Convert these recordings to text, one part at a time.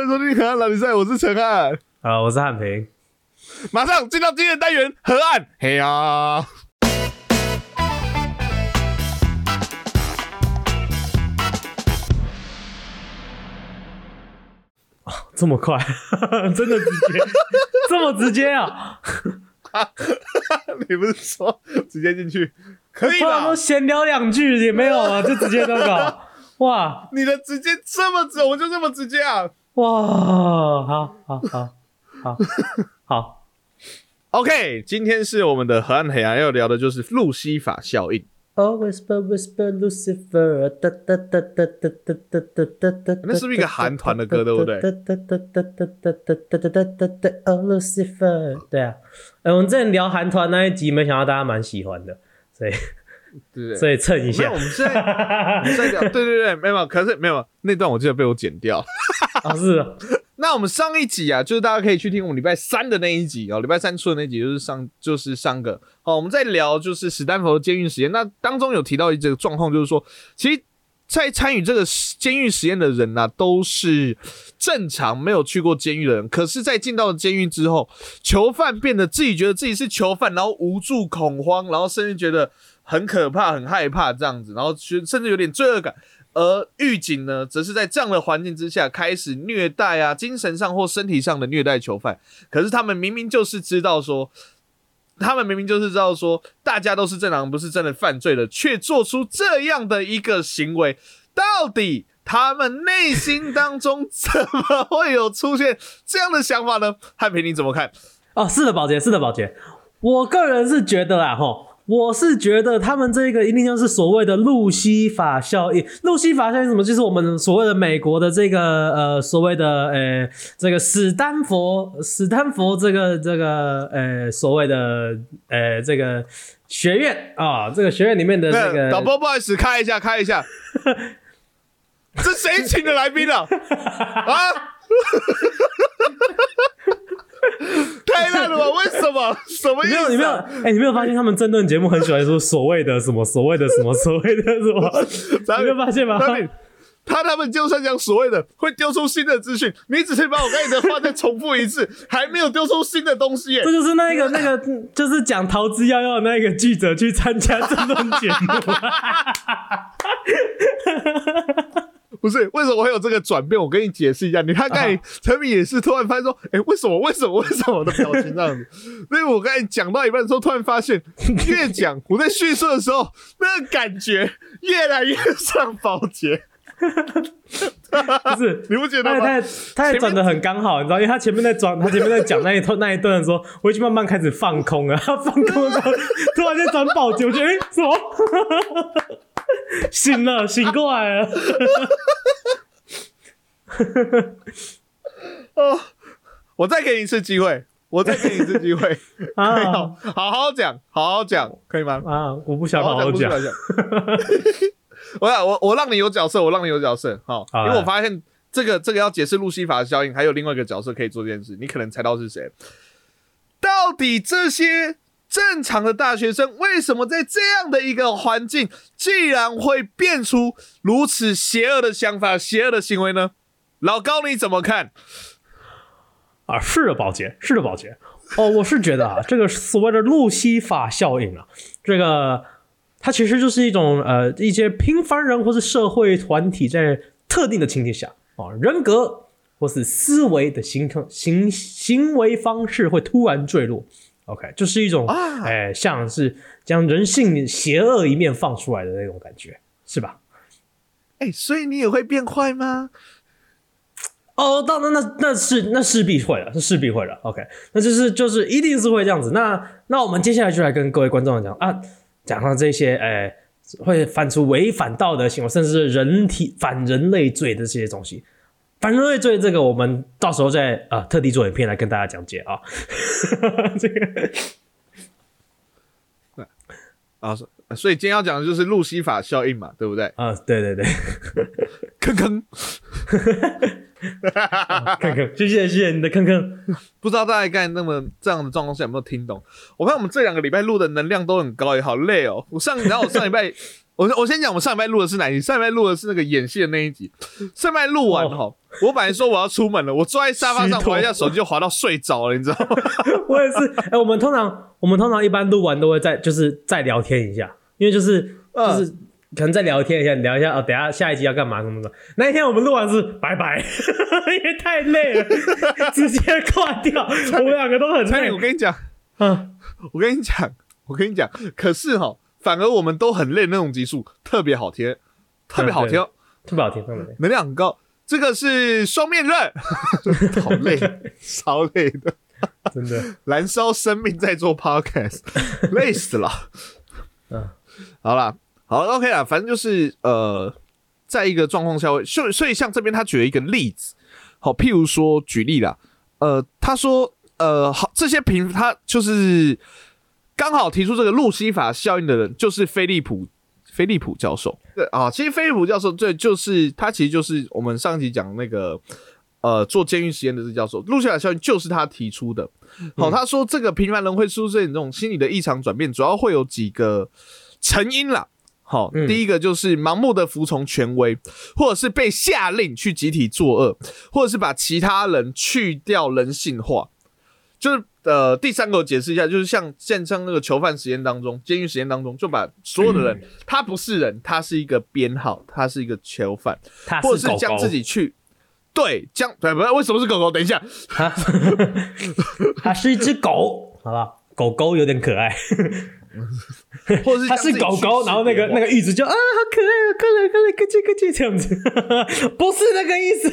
欢迎收听河岸老比赛，我是陈汉。啊，我是汉平。马上进到今天的单元河岸，嘿呀！这么快，真的直接，这么直接啊！你不是说直接进去可以吗？闲聊两句也没有啊，就直接那个，哇你的直接这么直，我就这么直接啊哇，好好好好好，！OK，今天是我们的河岸黑暗要聊的就是路西法效应。Oh whisper whisper Lucifer，哒哒哒哒哒哒哒哒哒哒。那是不是一个韩团的歌对不对哒哒哒哒哒哒哒哒哒哒哒哒。Oh Lucifer，对啊，哎，我们之前聊韩团那一集，没想到大家蛮喜欢的，所以对不对？所以蹭一，下我。们现在我们在聊，对对对，没有，可是没有那段，我记得被我剪掉。啊，是啊那我们上一集啊，就是大家可以去听我们礼拜三的那一集哦，礼拜三出的那一集就是上就是上个好，我们在聊就是史丹佛的监狱实验，那当中有提到一个状况，就是说，其实，在参与这个实监狱实验的人呢、都是正常没有去过监狱的人，可是，在进到了监狱之后，囚犯变得自己觉得自己是囚犯，然后无助、恐慌，然后甚至觉得很可怕、很害怕这样子，然后甚至有点罪恶感。而狱警呢，则是在这样的环境之下开始虐待啊，精神上或身体上的虐待囚犯。可是他们明明就是知道说，他们明明就是知道说，大家都是正常，不是真的犯罪的，却做出这样的一个行为，到底他们内心当中怎么会有出现这样的想法呢？汉平你怎么看？哦，是的，宝洁，是的，宝洁。我个人是觉得啊，吼，我是觉得他们这个一定就是所谓的路西法效应。路西法效应是什么？就是我们所谓的美国的这个呃所谓的呃这个史丹佛史丹佛这个这个呃所谓的呃这个学院啊，这个学院里面的这个导播不好意思，开一下，开一下。这谁请的来宾啊？啊！太烂了吧？为什么？什么意思、没有，你没有，哎、你没有发现他们争论节目很喜欢说所谓的什么，所谓的什么，所谓的什么？你没有发现吗？他他他们就算讲所谓的会丢出新的资讯，你只是把我刚才的话再重复一次，还没有丢出新的东西耶这。就是那个那个，就是讲逃之夭夭的那个记者去参加争论节目。不是为什么会有这个转变？我跟你解释一下。你看刚才陈敏也是突然发现说，哎、为什么？为什么？为什么我的表情这样子？所以我刚才讲到一半的时候，突然发现，越讲我在叙述的时候，那个感觉越来越像保洁，不是，你不觉得吗？他也他也他转的很刚好，你知道，因为他前面在转，他前面在讲那一段那一段的时候，我已经慢慢开始放空了。他放空的时候，突然间转保洁，我觉得哎、什么？醒了，醒过来了。哦，我再给你一次机会，我再给你一次机会，啊好，好好讲，好好讲，可以吗？啊！我不想好好讲不是。讲。我让我我让你有角色，我让你有角色，好，好因为我发现这个这个要解释路西法的效应，还有另外一个角色可以做这件事，你可能猜到是谁。到底这些正常的大学生为什么在这样的一个环境，竟然会变出如此邪恶的想法、邪恶的行为呢？老高你怎么看？啊，是的，宝洁，是的，宝洁。哦，我是觉得啊，这个所谓的路西法效应啊，这个它其实就是一种呃一些平凡人或是社会团体在特定的情境下啊，人格或是思维的形成行行为方式会突然坠落。OK，就是一种啊哎、像是将人性邪恶一面放出来的那种感觉，是吧？哎、所以你也会变坏吗？哦，当然，那那是那势必会了，是势必会了。OK，那就是就是一定是会这样子。那那我们接下来就来跟各位观众讲啊，讲到这些，哎、会犯出违反道德行为，甚至是人体反人类罪的这些东西。反人类罪这个，我们到时候再啊、特地做影片来跟大家讲解啊。这个啊，所所以今天要讲的就是路西法效应嘛，对不对？啊，对对对，坑坑，坑坑，谢谢谢谢你的坑坑。不知道大家刚才那么这样的状况下有没有听懂？我看我们这两个礼拜录的能量都很高，也好累哦。我上，然后我上礼拜，我我先讲我上礼拜录的是哪一集？上礼拜录的是那个演戏的那一集。上礼拜录完哈，我本来说我要出门了，我坐在沙发上玩一下手机就滑到睡着了，你知道吗？我也是，哎、我们通常我们通常一般录完都会再就是再聊天一下，因为就是嗯就是、可能再聊天一下，聊一下哦，等一下下一集要干嘛什么的。那一天我们录完是拜拜，因为太累了，直接挂掉。我们两个都很累我。跟你讲，嗯，我跟你讲，我跟你讲，可是哈，反而我们都很累那种集数特别好听，特别好听，特别好听，特别好听。能量很高。这个是双面刃，好累，超累的，真的，燃烧生命在做 podcast，累死了。嗯，好啦，好 OK 啦，反正就是呃，在一个状况下会，所以所以像这边他举了一个例子，好，譬如说举例啦，呃，他说呃，好，这些评他就是刚好提出这个路西法效应的人，就是菲利普菲利普教授。对啊，其实菲利普教授对，就是他其实就是我们上一集讲那个。呃，做监狱实验的这教授，路西法效应就是他提出的。好、他说这个平凡人会出现这种心理的异常转变，主要会有几个成因啦。好，嗯第一个就是盲目的服从权威，或者是被下令去集体作恶，或者是把其他人去掉人性化。就是呃，第三个我解释一下，就是像现像那个囚犯实验当中，监狱实验当中，就把所有的人，他不是人，他是一个编号，他是一个囚犯，他或者是狗狗将自己去。对，将对不是为什么是狗狗？等一下，它它是一只狗，好吧，狗狗有点可爱。或者是它是狗狗，然后那个那个个玉子就啊，好可爱哦，过来快来，咯叽咯叽这样子，不是那个意思。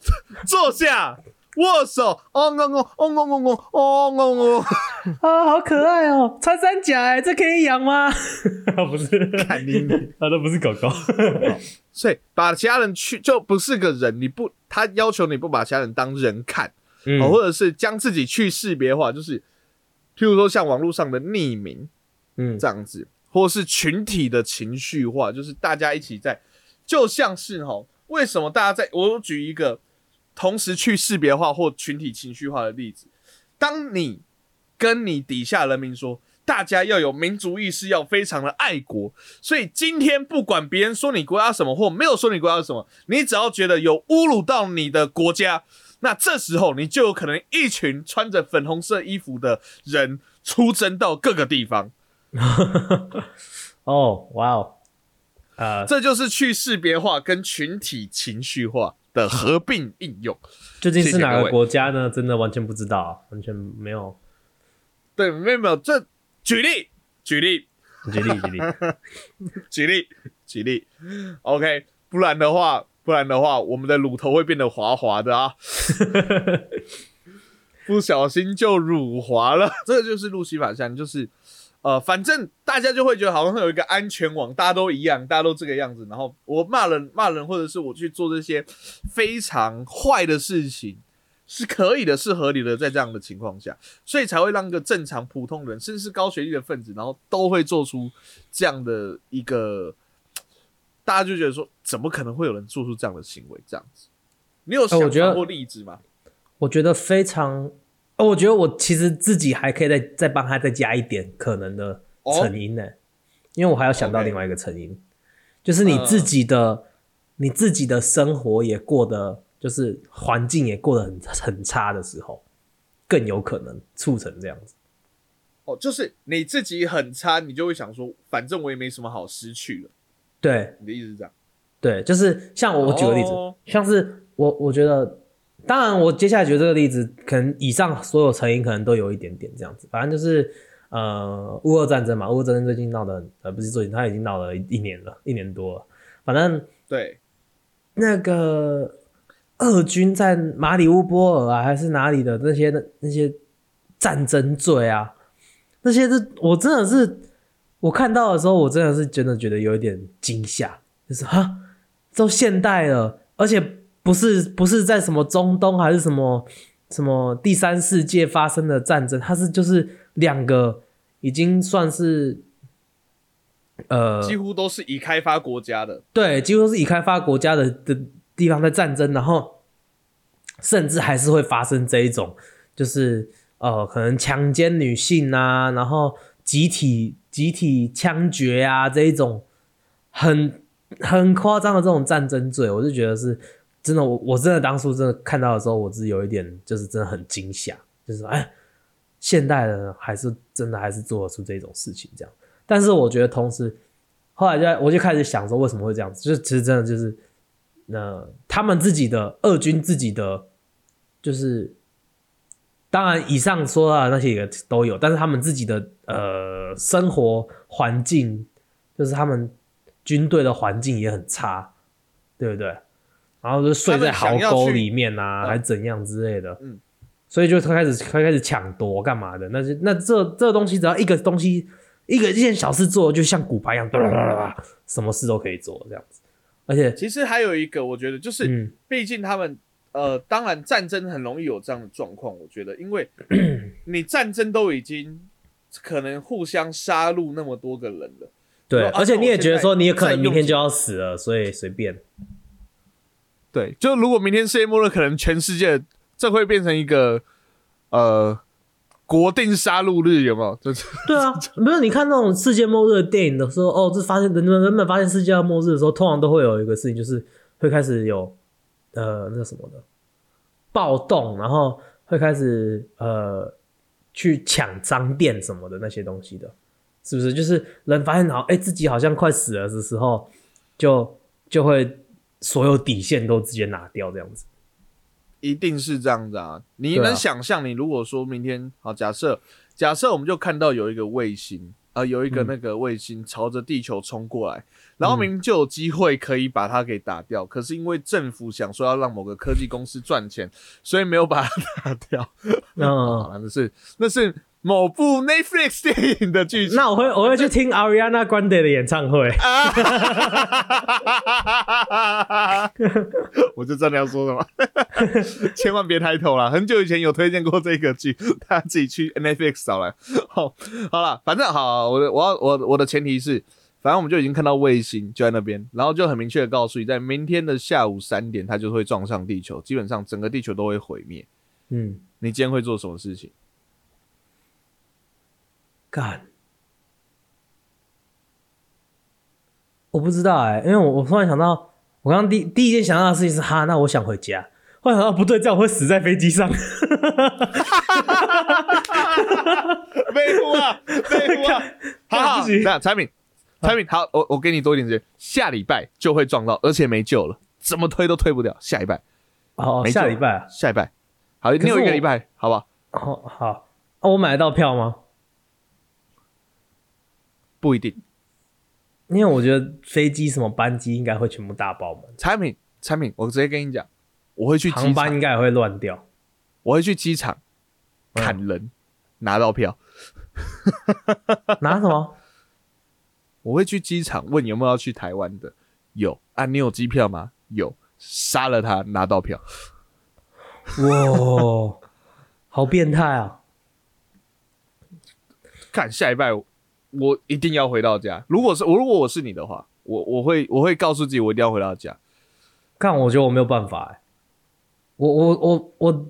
坐下，握手，哦哦哦哦哦哦哦哦哦，啊，好可爱哦，穿山甲哎，这可以养吗？不是，看你你。啊，都不是狗狗。所以把其他人去就不是个人，你不他要求你不把其他人当人看，嗯哦，或者是将自己去识别化，就是譬如说像网络上的匿名嗯这样子，或是群体的情绪化，就是大家一起在，就像是哈，为什么大家在我举一个同时去识别化或群体情绪化的例子，当你跟你底下人民说。大家要有民族意识，要非常的爱国。所以今天不管别人说你国家什么，或没有说你国家什么，你只要觉得有侮辱到你的国家，那这时候你就有可能一群穿着粉红色衣服的人出征到各个地方。哦，哇哦，呃，这就是去识别化跟群体情绪化的合并应用。究竟是哪个国家呢？真的完全不知道，完全没有。对，没有没有，这举例举例举例举例，举例举例，OK，不然的话，不然的话，我们的乳头会变得滑滑的啊，不小心就乳滑了。这个就是路西法像，就是呃，反正大家就会觉得好像有一个安全网，大家都一样，大家都这个样子。然后我骂人骂人，或者是我去做这些非常坏的事情。是可以的，是合理的，在这样的情况下，所以才会让一个正常普通人，甚至是高学历的分子，然后都会做出这样的一个，大家就觉得说，怎么可能会有人做出这样的行为？这样子，你有想我觉得法或例子吗？我觉得非常。哦，我觉得我其实自己还可以再再帮他再加一点可能的成因呢，因为我还要想到另外一个成因就是你自己的、你自己的生活也过得，就是环境也过得很很差的时候，更有可能促成这样子。哦，就是你自己很差，你就会想说，反正我也没什么好失去了。对你的意思是这样？对，就是像我我举个例子，哦像是我我觉得，当然我接下来举这个例子，可能以上所有成因可能都有一点点这样子，反正就是呃乌俄战争嘛，乌俄战争最近闹的呃不是最近，它已经闹了一年了，一年多了，反正对，那个俄军在马里乌波尔啊，还是哪里的那些那些战争罪啊，那些是我真的是我看到的时候，我真的是真的觉得有一点惊吓，就是哈，都现代了，而且不是不是在什么中东还是什么什么第三世界发生的战争，它是就是两个已经算是呃几乎都是已开发国家的。对，几乎都是已开发国家的的地方在战争，然后甚至还是会发生这一种，就是呃，可能强奸女性啊，然后集体集体枪决啊这一种很很夸张的这种战争罪，我就觉得是真的，我我真的当初真的看到的时候，我是有一点就是真的很惊吓，就是哎，现代人还是真的还是做得出这种事情这样。但是我觉得同时，后来就我就开始想说为什么会这样子，就是其实真的就是那他们自己的二军自己的就是。当然，以上说到的那些也都有，但是他们自己的呃生活环境，就是他们军队的环境也很差，对不对？然后就睡在壕沟里面啊，还怎样之类的，嗯，所以就开始开开始抢夺干嘛的？那是那这这东西只要一个东西一个一件小事做，就像骨牌一样，什么事都可以做这样子。而且其实还有一个，我觉得就是，嗯毕竟他们呃，当然战争很容易有这样的状况，我觉得，因为 你战争都已经可能互相杀戮那么多个人了，对，啊而且你也觉得说你也可能明天就要死了，所以随便。对，就如果明天世界末日，可能全世界这会变成一个呃国定杀戮日，有没有？就是 对啊，没有你看那种世界末日的电影的时候，哦，这发现人们人们发现世界末日的时候，通常都会有一个事情，就是会开始有呃那什么的暴动，然后会开始呃去抢商店什么的那些东西的，是不是？就是人发现好哎、自己好像快死了的时候，就就会所有底线都直接拿掉这样子。一定是这样子啊！你能想象，你如果说明天好，假设假设我们就看到有一个卫星，呃，有一个嗯那个卫星朝着地球冲过来，然后明明就有机会可以把它给打掉，可是因为政府想说要让某个科技公司赚钱，所以没有把它 打掉。嗯，好了，那是那是某部 Netflix 电影的剧情。那我会我会去听 Ariana Grande 的演唱会。我就真的要说什么，千万别抬头了！很久以前有推荐过这个剧，大家自己去 Netflix 找来。好，好了，反正好，我的我要我我的前提是，反正我们就已经看到卫星就在那边，然后就很明确的告诉你，在明天的下午三点，它就会撞上地球，基本上整个地球都会毁灭。嗯，你今天会做什么事情？干，我不知道哎、因为我我突然想到，我刚刚第第一件想到的事情是哈，那我想回家。后来想到不对，这样我会死在飞机上。废物啊，废物啊！好好，干不行那产品，产品好，我我给你多一点时间，下礼拜就会撞到，而且没救了，怎么推都推不掉。下礼拜，哦，下礼拜啊。下礼拜，好，你有一个礼拜，好不好？哦，好，啊，我买得到票吗？不一定。因为我觉得飞机什么班机应该会全部大爆满，产品，产品，我直接跟你讲，我会去机航班场，应该也会乱掉。我会去机场嗯砍人，拿到票。拿什么？我会去机场问有没有要去台湾的，有啊，你有机票吗？有，杀了他拿到票。哇，好变态啊！看下一拜我我一定要回到家。如果是我，如果我是你的话，我我会我会告诉自己我一定要回到家。看，我觉得我没有办法哎、我我我我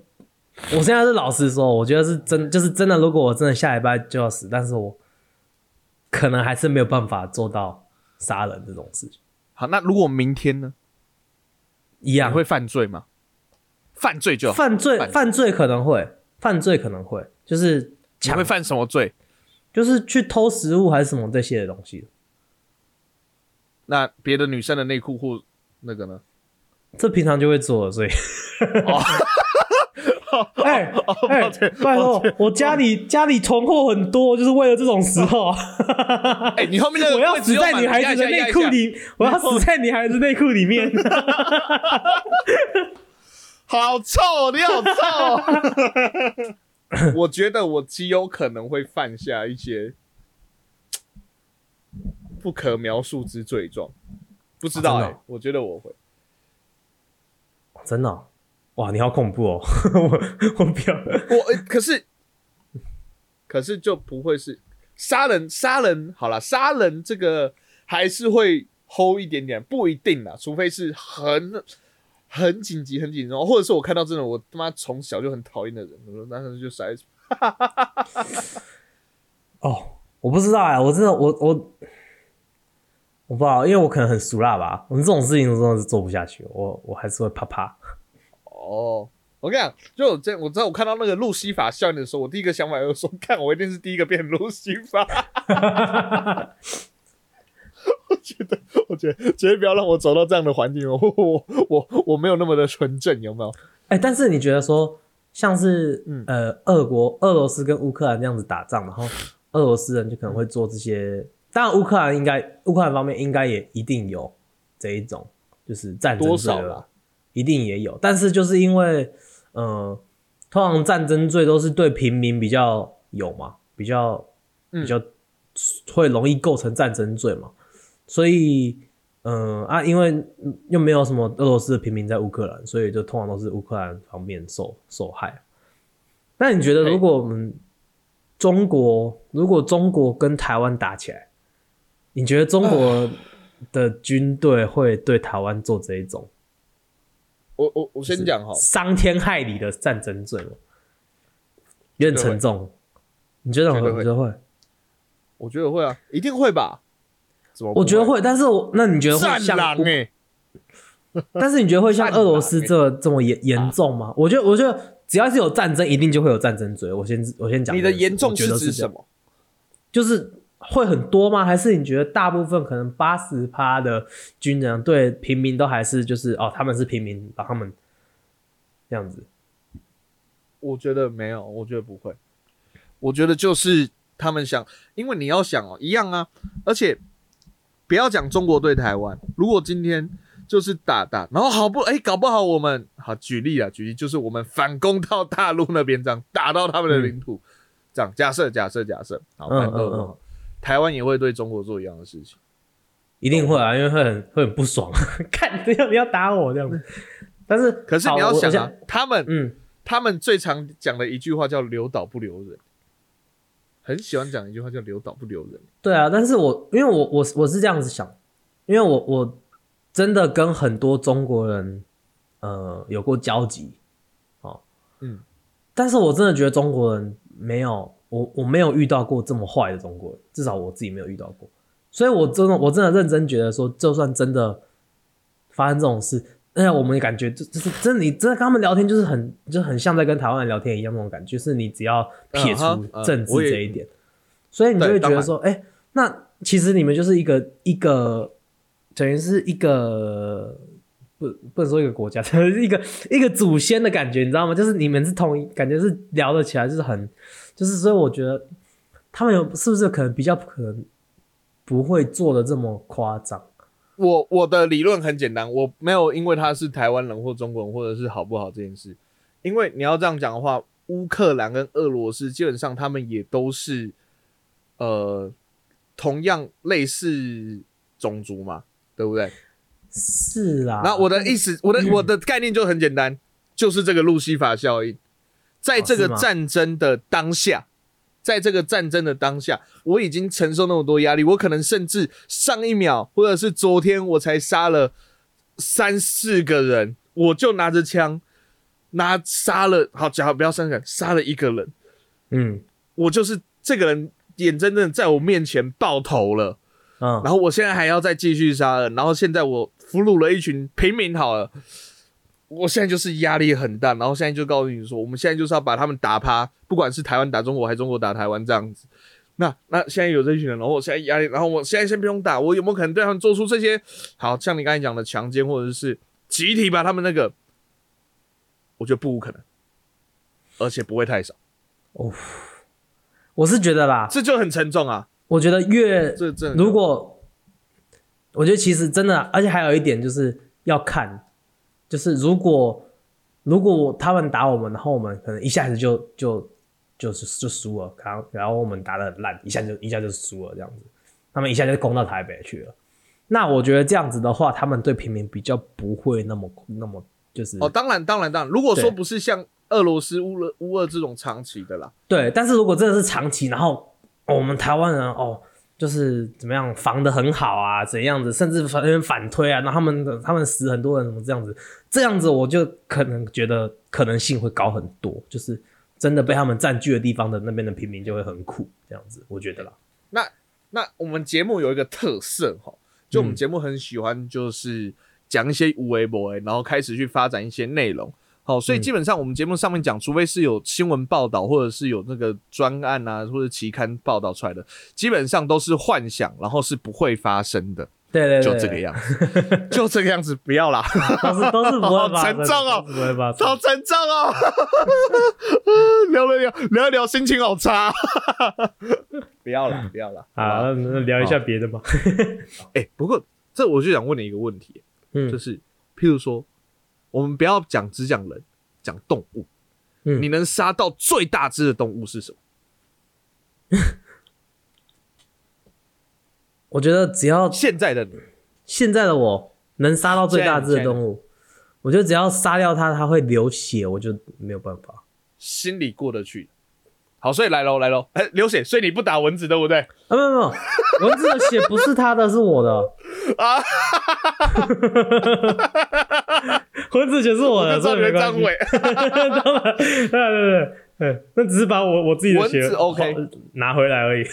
我现在是老实说，我觉得是真，就是真的。如果我真的下礼拜就要死，但是我可能还是没有办法做到杀人这种事情。好，那如果明天呢？一样会犯罪吗？犯罪就好。犯罪，犯犯罪可能会，犯罪可能会，就是你抢会，犯什么罪？就是去偷食物还是什么这些的东西。那别的女生的内裤或那个呢？这平常就会做的，所以。哎哎拜托，我家里家里囤货很多，就是为了这种时候。哎、你后面那个 我要死在女孩子的内裤。里，我要死在女孩子内裤里面。好臭哦，你好臭哦！我觉得我极有可能会犯下一些不可描述之罪状，不知道哎、啊哦我觉得我会。真的哦、哇，你好恐怖哦！我我不要。我、欸可是可是就不会是杀人，杀人好了，杀人这个还是会 hold 一点点，不一定啦，除非是很很紧急、很紧张，或者是我看到真的我他妈从小就很讨厌的人，我说那就杀一 哦，我不知道哎、我真的我我我不知道，因为我可能很俗辣吧，我们这种事情真的是做不下去，我我还是会怕怕。哦，我跟你讲，就我这我知道我看到那个路西法效应的时候，我第一个想法就是说，看我一定是第一个变路西法。我觉得，我觉得绝对不要让我走到这样的环境哦，我我我没有那么的纯正，有没有？哎、但是你觉得说，像是、嗯。呃，俄国、俄罗斯跟乌克兰这样子打仗，然后俄罗斯人就可能会做这些，当然乌克兰应该，乌克兰方面应该也一定有这一种，就是战争多罪了少啦？一定也有，但是就是因为，呃，通常战争罪都是对平民比较有嘛，比较嗯。比较会容易构成战争罪嘛，所以，嗯、啊，因为嗯又没有什么俄罗斯的平民在乌克兰，所以就通常都是乌克兰方面受受害。那你觉得，如果我们中国，如果中国跟台湾打起来，你觉得中国的军队会对台湾做这一种我我我先讲哈，伤天害理的战争罪吗？有点沉重，你觉得会？绝对会你觉得会？我觉得会啊，一定会吧？怎么？我觉得会，但是我那你觉得会像 但是你觉得会像俄罗斯狼这这么严严重吗？我觉得，我觉得只要是有战争，一定就会有战争罪。我先我先讲你的严重我觉得指是？什么？就是会很多吗？还是你觉得大部分可能八十趴的军人对平民都还是就是哦，他们是平民，把他们这样子？我觉得没有，我觉得不会。我觉得就是他们想，因为你要想哦，一样啊。而且不要讲中国对台湾，如果今天就是打打，然后好不哎、搞不好我们好举例啊，举例就是我们反攻到大陆那边，这样打到他们的领土，这样假设假设假设，好，嗯嗯嗯台湾也会对中国做一样的事情。一定会啊，因为会很会很不爽，看你要你要打我这样子。但是可是你要想啊，他们嗯，他们最常讲的一句话叫“留岛不留人”，很喜欢讲一句话叫“留岛不留人对啊，但是我因为我我我是这样子想，因为我我真的跟很多中国人呃有过交集，哦，嗯，但是我真的觉得中国人没有我我没有遇到过这么坏的中国人，至少我自己没有遇到过，所以我真的我真的认真觉得说，就算真的发生这种事。哎呀，我们感觉就就是真的，你真的跟他们聊天，就是很就很像在跟台湾人聊天一样那种感觉，就是你只要撇除政治这一点，所以你就会觉得说，哎、那其实你们就是一个一个，等于是一个不不能说一个国家，是一个一个祖先的感觉，你知道吗？就是你们是同一，感觉是聊得起来，就是很，就是所以我觉得他们有是不是可能比较可能不会做的这么夸张？”。我我的理论很简单，我没有因为他是台湾人或中国人，或者是好不好这件事。因为你要这样讲的话，乌克兰跟俄罗斯基本上他们也都是呃同样类似种族嘛，对不对？是啦，那我的意思，我的我的概念就很简单，就是这个路西法效应，在这个战争的当下，在这个战争的当下，我已经承受那么多压力，我可能甚至上一秒或者是昨天我才杀了三四个人，我就拿着枪拿杀了，好，假如不要三个人，杀了一个人，嗯我就是这个人眼睁睁在我面前爆头了。嗯，然后我现在还要再继续杀人，然后现在我俘虏了一群平民，好了，我现在就是压力很大，然后现在就告诉你说，我们现在就是要把他们打趴，不管是台湾打中国还是中国打台湾这样子。那那现在有这群人，然后我现在压力，然后我现在先不用打，我有没有可能对他们做出这些，好像你刚才讲的强奸或者是集体把他们那个，我觉得不无可能，而且不会太少，哦我是觉得啦，这就很沉重啊，我觉得越这这如果我觉得其实真的，而且还有一点就是要看，就是如果如果他们打我们，然后我们可能一下子就就就是就输了，然后然后我们打的很烂，一下就一下就输了这样子，他们一下就攻到台北去了。那我觉得这样子的话，他们对平民比较不会那么那么就是哦，当然当然当然，如果说不是像俄罗斯乌俄乌俄这种长期的啦。对，但是如果真的是长期，然后、哦我们台湾人哦，就是怎么样防的很好啊，怎样子，甚至反反推啊，那他们他们死很多人，什么这样子，这样子我就可能觉得可能性会高很多，就是真的被他们占据的地方的那边的平民就会很苦，这样子，我觉得啦。那那我们节目有一个特色哈，就我们节目很喜欢就是讲一些无为博然后开始去发展一些内容。好，所以基本上我们节目上面讲，除非是有新闻报道，或者是有那个专案啊，或者期刊报道出来的，基本上都是幻想，然后是不会发生的。对对，就这个样子，就这个样子，不要啦，都是都是不会发沉重哦，不会吧好沉重哦，聊了聊聊一聊，心情好差，不要了，不要了，好，那聊一下别的吧。哎，不过这我就想问你一个问题，嗯，就是譬如说，我们不要讲只讲人，讲动物，嗯，你能杀到最大只的动物是什么？我觉得只要现在的你，现在的我能杀到最大只的动物，我觉得只要杀掉它，它会流血，我就没有办法，心里过得去。好，所以来喽，来喽，哎，流血，所以你不打蚊子对不对？啊，没有没有，蚊子的血不是他的，是我的啊，蚊子血是我的，这没关系。对对对。对，那只是把我我自己的血 OK 拿回来而已。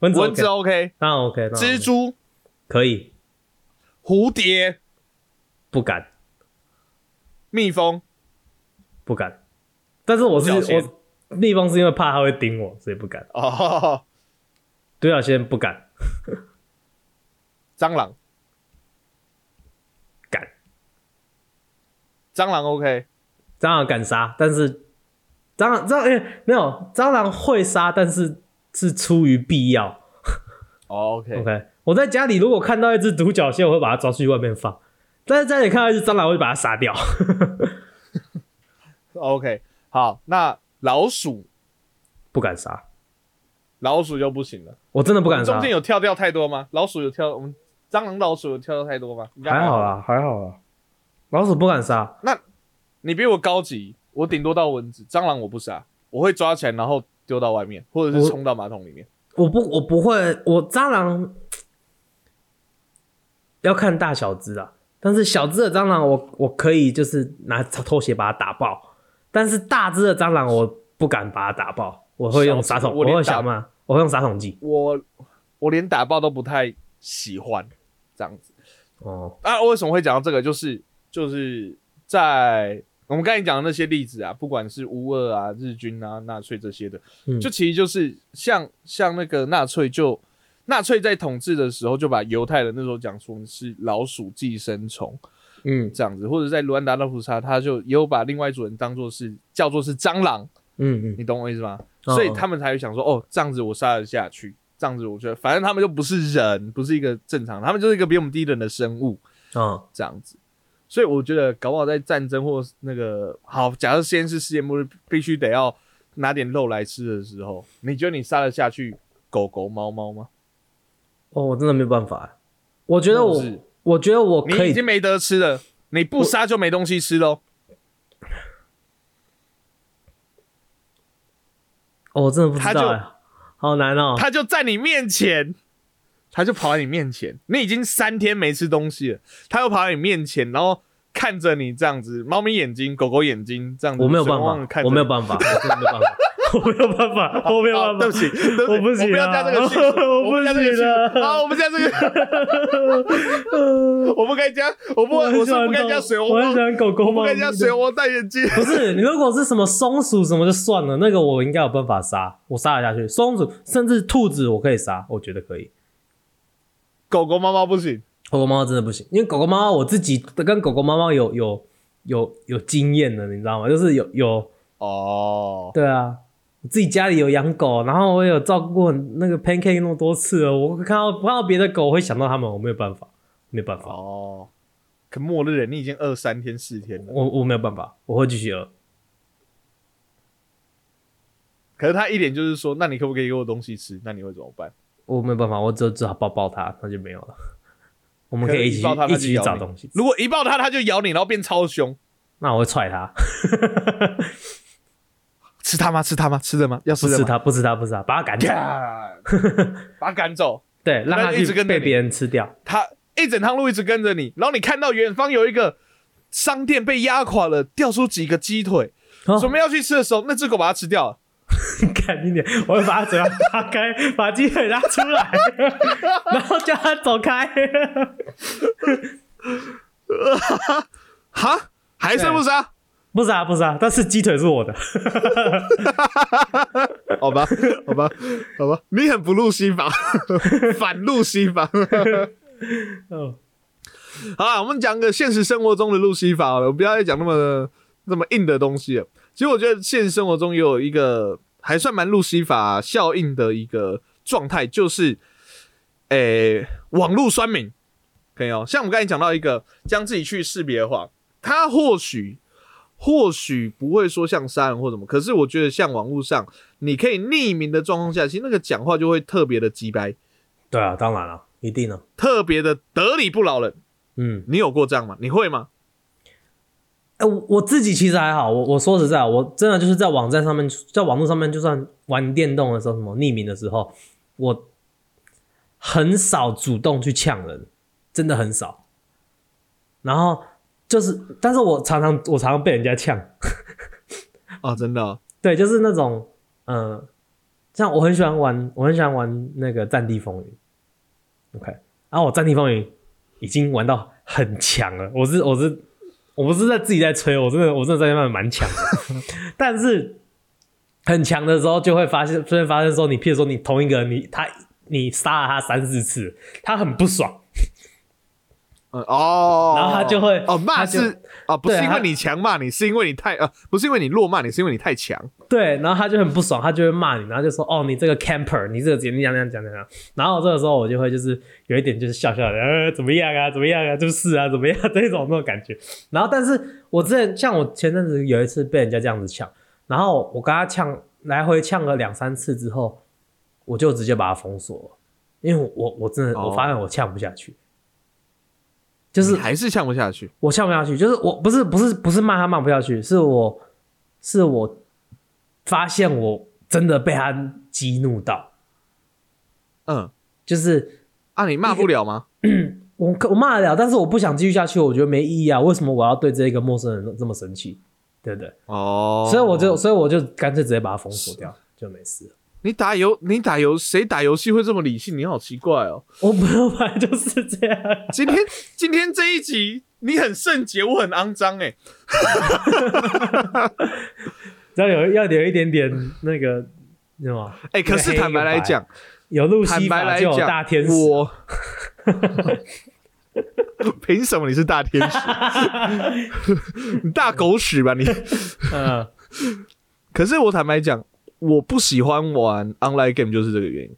蚊子 OK，当然 OK。蜘蛛可以，蝴蝶不敢，蜜蜂不敢。但是我是我蜜蜂是因为怕它会叮我，所以不敢。哦，独角仙不敢，蟑螂敢，蟑螂 OK，蟑螂敢杀，但是。蟑螂，蟑螂，哎，没有，蟑螂会杀，但是是出于必要。OK，OK，我在家里如果看到一只独角仙，我会把它抓出去外面放；但是在家里看到一只蟑螂，我会把它杀掉。OK，好，那老鼠不敢杀，老鼠就不行了。我真的不敢杀。中间有跳掉太多吗？老鼠有跳，我们蟑螂、老鼠有跳掉太多吗？还好啦，还好啦。老鼠不敢杀，那你比我高级。我顶多到蚊子，蟑螂我不杀，我会抓起来然后丢到外面，或者是冲到马桶里面。我不，我不会，我蟑螂要看大小只啊。但是小只的蟑螂，我我可以就是拿拖鞋把它打爆。但是大只的蟑螂，我不敢把它打爆，我会用杀虫，我会想嘛，我会用杀虫剂。我我连打爆都不太喜欢这样子。哦，那为什么会讲到这个？就是就是在。我们刚才讲的那些例子啊，不管是乌俄啊、日军啊、纳粹这些的，就其实就是像像那个纳粹，就纳粹在统治的时候，就把犹太人那时候讲说是老鼠寄生虫，嗯，这样子，或者在卢安达纳普沙，他就也有把另外一组人当做是叫做是蟑螂，嗯嗯，你懂我意思吗？所以他们才会想说，哦，这样子我杀得下去，这样子我觉得反正他们就不是人，不是一个正常，他们就是一个比我们低等的生物，啊，这样子。所以我觉得搞不好在战争或那个好，假设先是世界末日，必须得要拿点肉来吃的时候，你觉得你杀得下去狗狗猫猫吗？哦，我真的没有办法。我觉得我，我觉得我可以，已经没得吃了，你不杀就没东西吃喽。哦，我真的不知道，好难哦。他就在你面前。他就跑在你面前，你已经三天没吃东西了，他又跑在你面前，然后看着你这样子，猫咪眼睛、狗狗眼睛这样子，我没有办法，我没有办法，我真的没有办法，我没有办法，我没有办法，对不起，我不行，不要加这个戏，我不行了，好，我不加这个，我不该加，我不，我是不该加水我很喜欢狗狗吗？不该加水汪戴眼镜，不是，你如果是什么松鼠什么就算了，那个我应该有办法杀，我杀得下去，松鼠甚至兔子我可以杀，我觉得可以。狗狗、猫猫不行，狗狗、猫猫真的不行，因为狗狗、猫猫我自己跟狗狗、猫猫有有有有经验的，你知道吗？就是有有哦，对啊，我自己家里有养狗，然后我有照顾过那个 Pancake 那么多次了，我看到看到别的狗，我会想到他们，我没有办法，没有办法哦。可末日人，你已经饿三天四天了，我我没有办法，我会继续饿。可是他一点就是说，那你可不可以给我东西吃？那你会怎么办？我没有办法，我只只好抱抱它，那就没有了。我们可以一起一起去找东西。如果一抱它，它就咬你，然后变超凶，那我会踹它。吃它吗？吃它吗？吃的吗？要不吃它，不吃它，不吃它，把它赶走，把它赶走。对，让它一直跟被别人吃掉。它一整趟路一直跟着你，然后你看到远方有一个商店被压垮了，掉出几个鸡腿，准备要去吃的时候，那只狗把它吃掉了。看你点，我会把它嘴巴打开，把鸡腿拉出来，然后叫它走开。哈，还是不杀？不是啊，不是啊，但是鸡腿是我的。好吧，好吧，好吧，你很不入西法，反入西法。嗯，好啦，我们讲个现实生活中的路西法好了，我不要再讲那么那么硬的东西了。其实我觉得现实生活中也有一个还算蛮路西法效应的一个状态，就是，诶、网络酸民，可以哦。像我们刚才讲到一个将自己去识别化，他或许或许不会说像杀人或什么，可是我觉得像网络上你可以匿名的状况下，其实那个讲话就会特别的鸡掰，对啊，当然了，一定了。特别的得理不饶人。嗯，你有过这样吗？你会吗？哎、我我自己其实还好，我我说实在，我真的就是在网站上面，在网络上面，就算玩电动的时候，什么匿名的时候，我很少主动去呛人，真的很少。然后就是，但是我常常我常常被人家呛，哦，真的哦、对，就是那种，嗯、像我很喜欢玩，我很喜欢玩那个《战地风云》，OK，然后我《战地风云》已经玩到很强了，我是我是我不是在自己在吹，我真的我真的在那边蛮强的，但是很强的时候就会发现，就会发现说，你譬如说你同一个人，你他你杀了他三四次，他很不爽，嗯哦，然后他就会哦骂是啊，不是因为你强骂你，是因为你太呃，不是因为你弱骂你，是因为你太强。对，然后他就很不爽，他就会骂你，然后就说：“哦，你这个 camper，你这个怎样怎样讲怎样。”然后这个时候我就会就是有一点就是笑笑的，呃，怎么样啊，怎么样啊，就是啊，怎么样 这种那种感觉。然后，但是我之前像我前阵子有一次被人家这样子呛，然后我跟他呛来回呛了两三次之后，我就直接把他封锁了，因为我我真的哦我发现我呛不下去，就是还是呛不下去。我呛不下去，就是我不是不是不是骂他骂不下去，是我是我发现我真的被他激怒到，嗯，就是啊，你骂不了吗？我我骂得了，但是我不想继续下去，我觉得没意义啊，为什么我要对这个陌生人这么生气，对不对？哦，所以我就所以我就干脆直接把他封锁掉，就没事了。你打游你打游谁打游戏会这么理性？你好奇怪哦。我朋友本来就是这样，今天今天这一集你很圣洁，我很肮脏哎。只要有要有一点点那个什么，哎，可是坦白来讲，有路坦白西法就有来讲，大天使，我 凭什么你是大天使？你大狗屎吧你！嗯，可是我坦白讲，我不喜欢玩 online game 就是这个原因。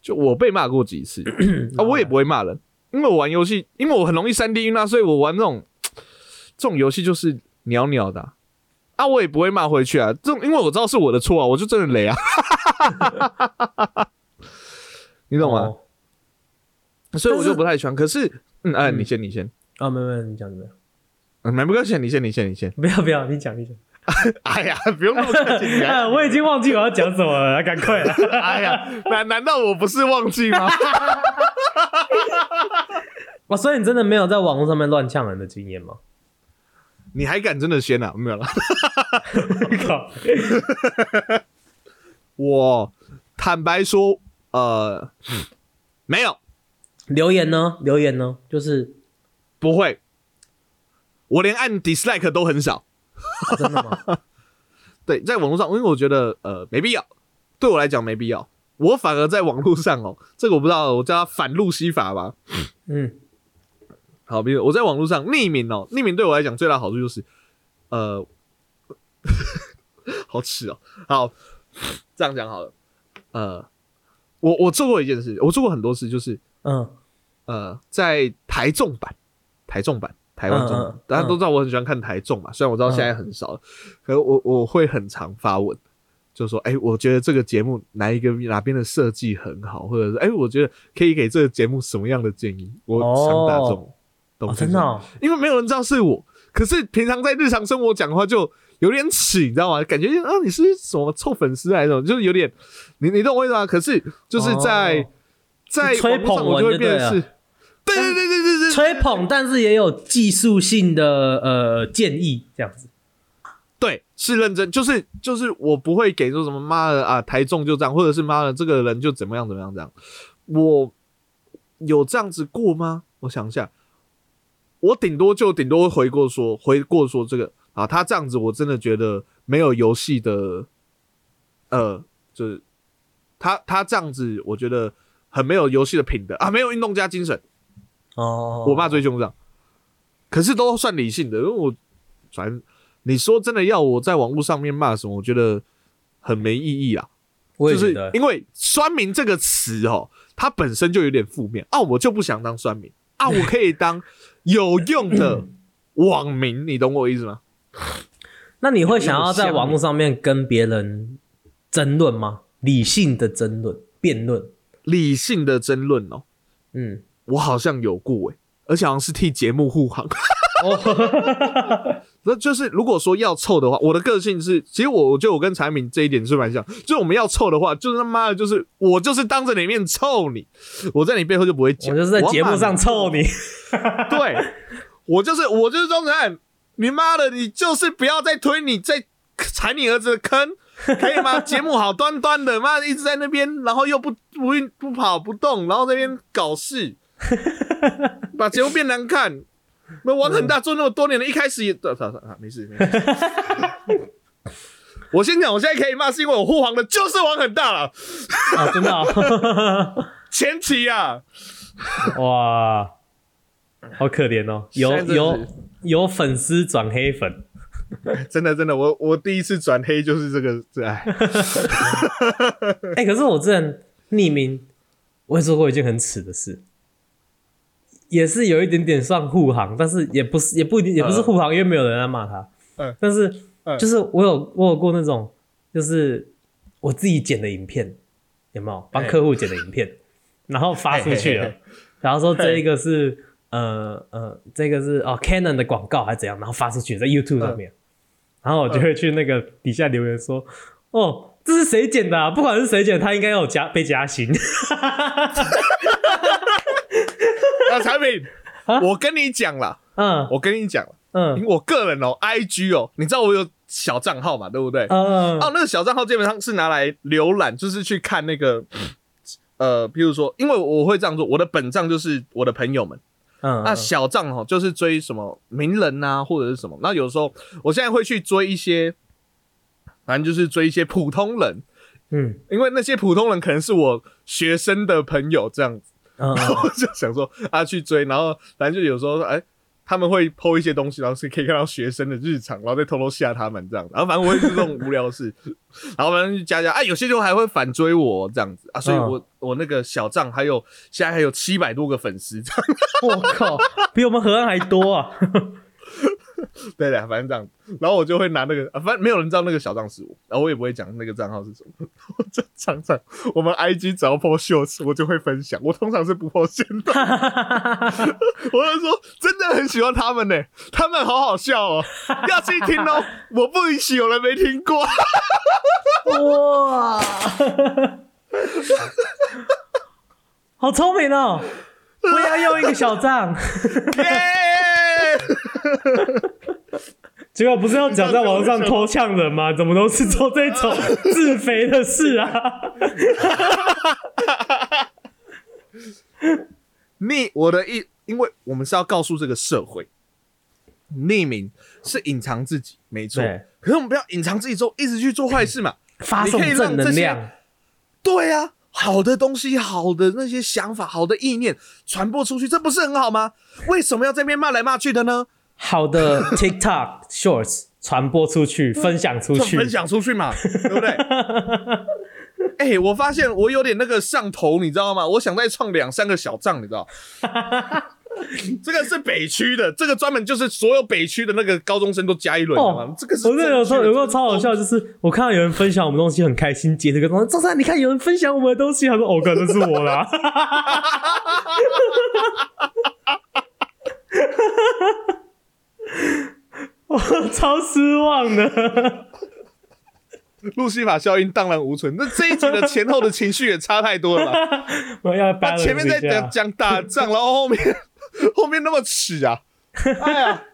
就我被骂过几次 啊，我也不会骂人，因为我玩游戏，因为我很容易三 D 晕啊，所以我玩这种 这种游戏就是鸟鸟的啊啊，我也不会骂回去啊。这种因为我知道是我的错啊，我就真的雷啊，你懂吗？哦所以我就不太喜欢。可是，嗯，哎，嗯你先，你先，啊，没有没有，你讲怎么样？嗯，没关系，你先，你先，你先。不要不要，你讲你讲。哎呀，不用那么客气，啊，我已经忘记我要讲什么了，赶快啦！哎呀，难难道我不是忘记吗？哦，所以你真的没有在网络上面乱呛人的经验吗？你还敢真的先啊？没有了。靠！我坦白说，呃，没有，留言呢？留言呢？就是、不会。我连按 dislike 都很少。啊 真的吗？对，在网络上，因为我觉得呃没必要，对我来讲没必要。我反而在网络上哦，这个我不知道，我叫它反路西法吧。嗯，好，比如我在网络上匿名哦，匿名对我来讲最大好处就是，呃，好耻哦。好，这样讲好了。呃，我我做过一件事，我做过很多次，就是嗯呃，在台中版，台中版，台湾中版，嗯嗯大家都知道我很喜欢看台中嘛，虽然我知道现在很少了，可是我我会很常发文，就说，哎、我觉得这个节目哪一个哪边的设计很好，或者是，哎、我觉得可以给这个节目什么样的建议，我常打这种东哦，西、真的、哦，因为没有人知道是我，可是平常在日常生活讲话就有点耻，你知道吗？感觉啊，你是什么臭粉丝还是什么，就是有点，你你懂我意思吗？可是就是在、哦。在吹捧我就会变得是，对对对对对对，吹捧，但是也有技术性的呃建议，这样子。对，是认真，就是就是我不会给说什么妈的啊，台中就这样，或者是妈的这个人就怎么样怎么样这样。我有这样子过吗？我想一下，我顶多就顶多回过说回过说这个啊，他这样子我真的觉得没有游戏的，呃，就是他他这样子，我觉得很没有游戏的品德啊，没有运动家精神。哦，我爸最凶这样，可是都算理性的，因为我反正你说真的要我在网络上面骂什么，我觉得很没意义啊。就是我也觉得，因为酸民这个词哦，它本身就有点负面啊，我就不想当酸民。啊，我可以当有用的网民，你懂我意思吗？那你会想要在网络上面跟别人争论吗？理性的争论、辩论，理性的争论哦，嗯，我好像有过诶、而且好像是替节目护航。哦，那就是如果说要凑的话，我的个性是，其实我我觉得我跟产品这一点是蛮像，就是我们要凑的话，就是他妈的，就是我就是当着你面臭你，我在你背后就不会讲我，就是在节目上我臭你，对我就是我就是庄子汉，你妈的，你就是不要再推你再踩你儿子的坑，可以吗？节目好端端的，妈的一直在那边，然后又不不运不跑不动，然后在那边搞事，把节目变难看。那玩很大做那么多年了，一开始也啊啊啊，没事没事。我先讲，我现在可以骂，是因为我护航的就是玩很大了。啊，真的哦、前期啊，哇，好可怜哦，由现在真的由是由粉丝转黑粉，真的真的，我我第一次转黑就是这个，这哎，哎、可是我之前匿名，我也做过一件很耻的事，也是有一点点算护航，但是也不是，也不一定，也不是护航，因为没有人来骂他。嗯但是嗯就是我有我有过那种，就是我自己剪的影片，有没有帮客户剪的影片，然后发出去了然后说这一个是呃呃，这个是哦 Canon 的广告还是怎样，然后发出去在 YouTube 上面，然后我就会去那个底下留言说，哦。这是谁剪的、啊？不管是谁剪，他应该有加被加薪。啊，产品，我跟你讲了，嗯。我跟你讲，嗯。因为我个人哦，IG 哦，你知道我有小账号嘛，对不对？嗯哦，那个小账号基本上是拿来浏览，就是去看那个，呃，譬如说，因为我会这样做，我的本账就是我的朋友们，嗯，那小账哦就是追什么名人呐、或者是什么。那有时候我现在会去追一些，反正就是追一些普通人，嗯。因为那些普通人可能是我学生的朋友这样子，嗯然后我就想说啊去追，然后反正就有时候哎。他们会 PO 一些东西，然后是可以看到学生的日常，然后再偷偷吓他们这样子。然后反正我也是这种无聊的事，然后反正就加加，哎，有些就还会反追我这样子啊，所以我、我那个小账还有现在还有七百多个粉丝这样。我靠，比我们河岸还多啊！对的，反正这样，然后我就会拿那个，啊、反正没有人知道那个小账是我，然后我也不会讲那个账号是什么。我就常常我们 IG 只要 po shorts，我就会分享，我通常是不 po 现的。我就说真的很喜欢他们呢、他们好好笑哦，要去听哦。我不允许有人没听过。哇，好聪明哦！我也要用一个小账，耶！结果不是要讲在网上偷呛人吗？怎么都是做这种自肥的事啊？匿我的意，因为我们是要告诉这个社会，匿名是隐藏自己，没错。可是我们不要隐藏自己之后一直去做坏事嘛。发送正能量，对啊，好的东西、好的那些想法、好的意念传播出去，这不是很好吗？为什么要在那边骂来骂去的呢？好的 TikTok Shorts 传播出去，分享出去，分享出去嘛，对不对？哎、我发现我有点那个上头，你知道吗？我想再创两三个小账，你知道？这个是北区的，这个专门就是所有北区的那个高中生都加一轮的嘛。哦，这个是我这有时候有个个超好笑，就是我看到有人分享我们东西很开心，截这个东西，周三你看有人分享我们的东西，他说哦，可能是我啦。我超失望的，路西法效应荡然无存。那这一集的前后的情绪也差太多了吧？我要他前面在讲讲打仗，然后后面 后面那么耻啊！哎呀，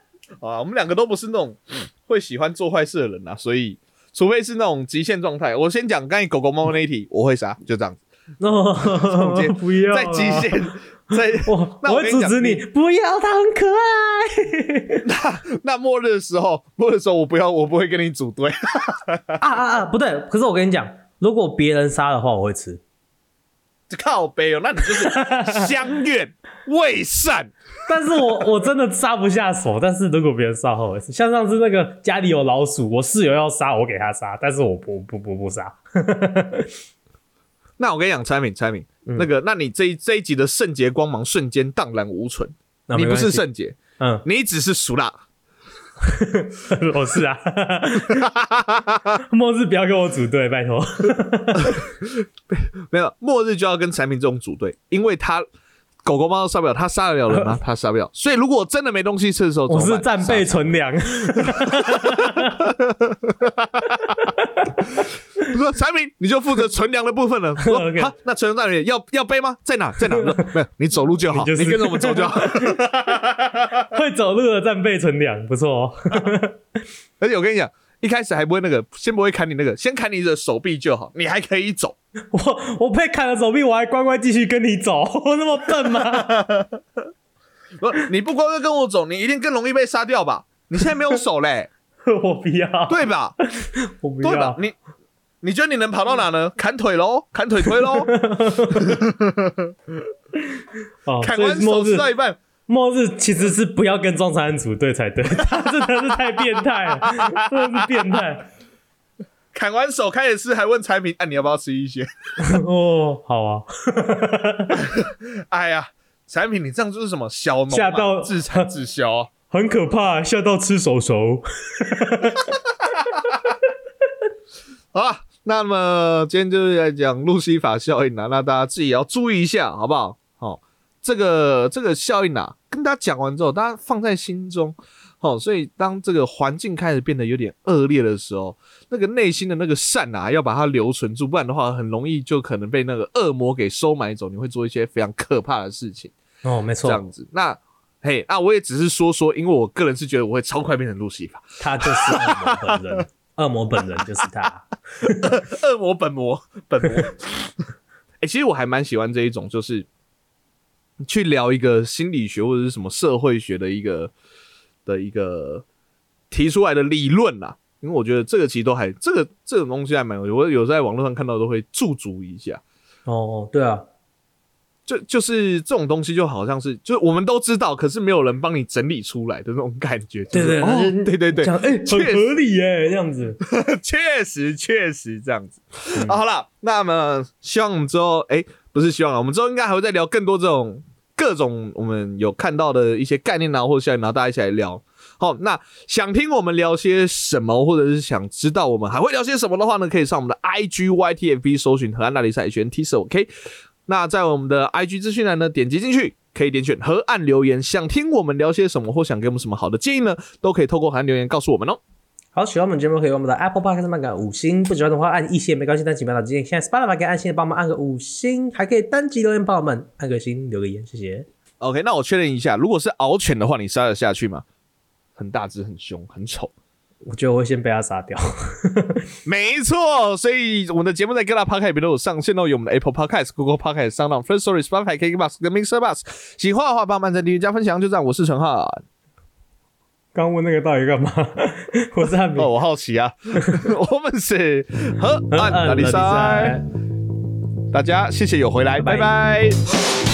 啊，我们两个都不是那种会喜欢做坏事的人啊，所以除非是那种极限状态，我先讲刚才狗狗猫猫那一题，我会杀，就这样子。哦间，不要在极限，在我那我阻止你，不要，他很可爱。那末日的时候，末日的时候我不要，我不会跟你组队。啊啊啊！不对，可是我跟你讲，如果别人杀的话，我会吃。靠背哦，那你就是相怨未善。但是我我真的杀不下手。但是如果别人杀的话，我会吃。像上次那个家里有老鼠，我室友要杀，我给他杀，但是我不不不不杀。那我跟你讲，产品产品，嗯那个，那你这一这一集的圣洁光芒瞬间荡然无存。你不是圣洁，嗯，你只是熟辣。我是啊。末日不要跟我组队，拜托。没有，末日就要跟产品这种组队，因为他狗狗猫都杀不了，他杀得了人吗？他杀不了。所以如果真的没东西吃的时候，我是怎么办战备存粮。不是产品，你就负责存粮的部分了。我说 OK 好，那存粮在哪里？要要背吗？在哪？在哪？我说没有，你走路就好，你就是你跟着我们走就好。会走路的战备存粮，不错哦。而且我跟你讲，一开始还不会那个，先不会砍你那个，先砍你的手臂就好，你还可以走。我我被砍了手臂，我还乖乖继续跟你走，我那么笨吗？不，你不乖乖跟我走，你一定更容易被杀掉吧？你现在没有手嘞，我不要，对吧？我不对吧要？。你你觉得你能跑到哪呢？砍腿喽，砍腿推喽，哦，砍完手吃到一半，末日其实是不要跟中产人组队才对，他真的是太变态了，真的是变态。砍完手开始吃，还问产品，啊，你要不要吃一些？哦，好啊，哎呀，产品你这样就是什么小农嘛吓到自产自销啊。很可怕，吓到吃手手。好啊，那么今天就是来讲路西法效应啊，那大家自己也要注意一下，好不好？好、这个这个效应啊，跟大家讲完之后，大家放在心中。好、所以当这个环境开始变得有点恶劣的时候，那个内心的那个善啊，要把它留存住，不然的话，很容易就可能被那个恶魔给收买走。你会做一些非常可怕的事情，哦，没错，这样子。那嘿，那我也只是说说，因为我个人是觉得我会超快变成路西法，他就是恶魔本人，恶魔本人就是他。恶魔本魔本魔。哎、其实我还蛮喜欢这一种，就是去聊一个心理学或者是什么社会学的一个的一个提出来的理论啦。因为我觉得这个其实都还这个这种东西还蛮有，我有在网络上看到都会驻足一下。哦，对啊，就就是这种东西就好像是，就是我们都知道，可是没有人帮你整理出来的那种感觉。就是对对哦对对对，讲哎，很合理耶，这样子。确实确实这样子。好了，那么希望我们之后，哎、不是希望了，我们之后应该还会再聊更多这种各种我们有看到的一些概念啊，或者效应，然后大家一起来聊。好，那想听我们聊些什么，或者是想知道我们还会聊些什么的话呢，可以上我们的 IG YTFB 搜寻河岸大理赛选 T 手 OK。那在我们的 IG 资讯栏呢，点击进去可以点选河岸留言，想听我们聊些什么，或想给我们什么好的建议呢，都可以透过河岸留言告诉我们哦。好，喜欢我们节目可以用我们的 Apple Podcast 按个五星，不喜欢的话按一星也没关系，但请不要打今天现在 Spotify 可以按星的帮我们按个五星，还可以单击留言帮我们按个星留个言，谢谢。OK，那我确认一下，如果是獒犬的话，你杀得下去吗？很大只、很凶、很丑。我觉得我会先被他杀掉。没错，所以我们的节目在各大 Podcast 都有上线哦，有我们的 Apple Podcast、Google Podcast、s o u n d First Story、Spotify、KKBox 跟 Mixer Bus。喜欢的话，帮我们按赞、订阅、加分享，就这样。我是陈浩。刚问那个到底干嘛？我是汉哦，我好奇啊，我们是河岸大力赛，大家谢谢有回来，拜拜拜拜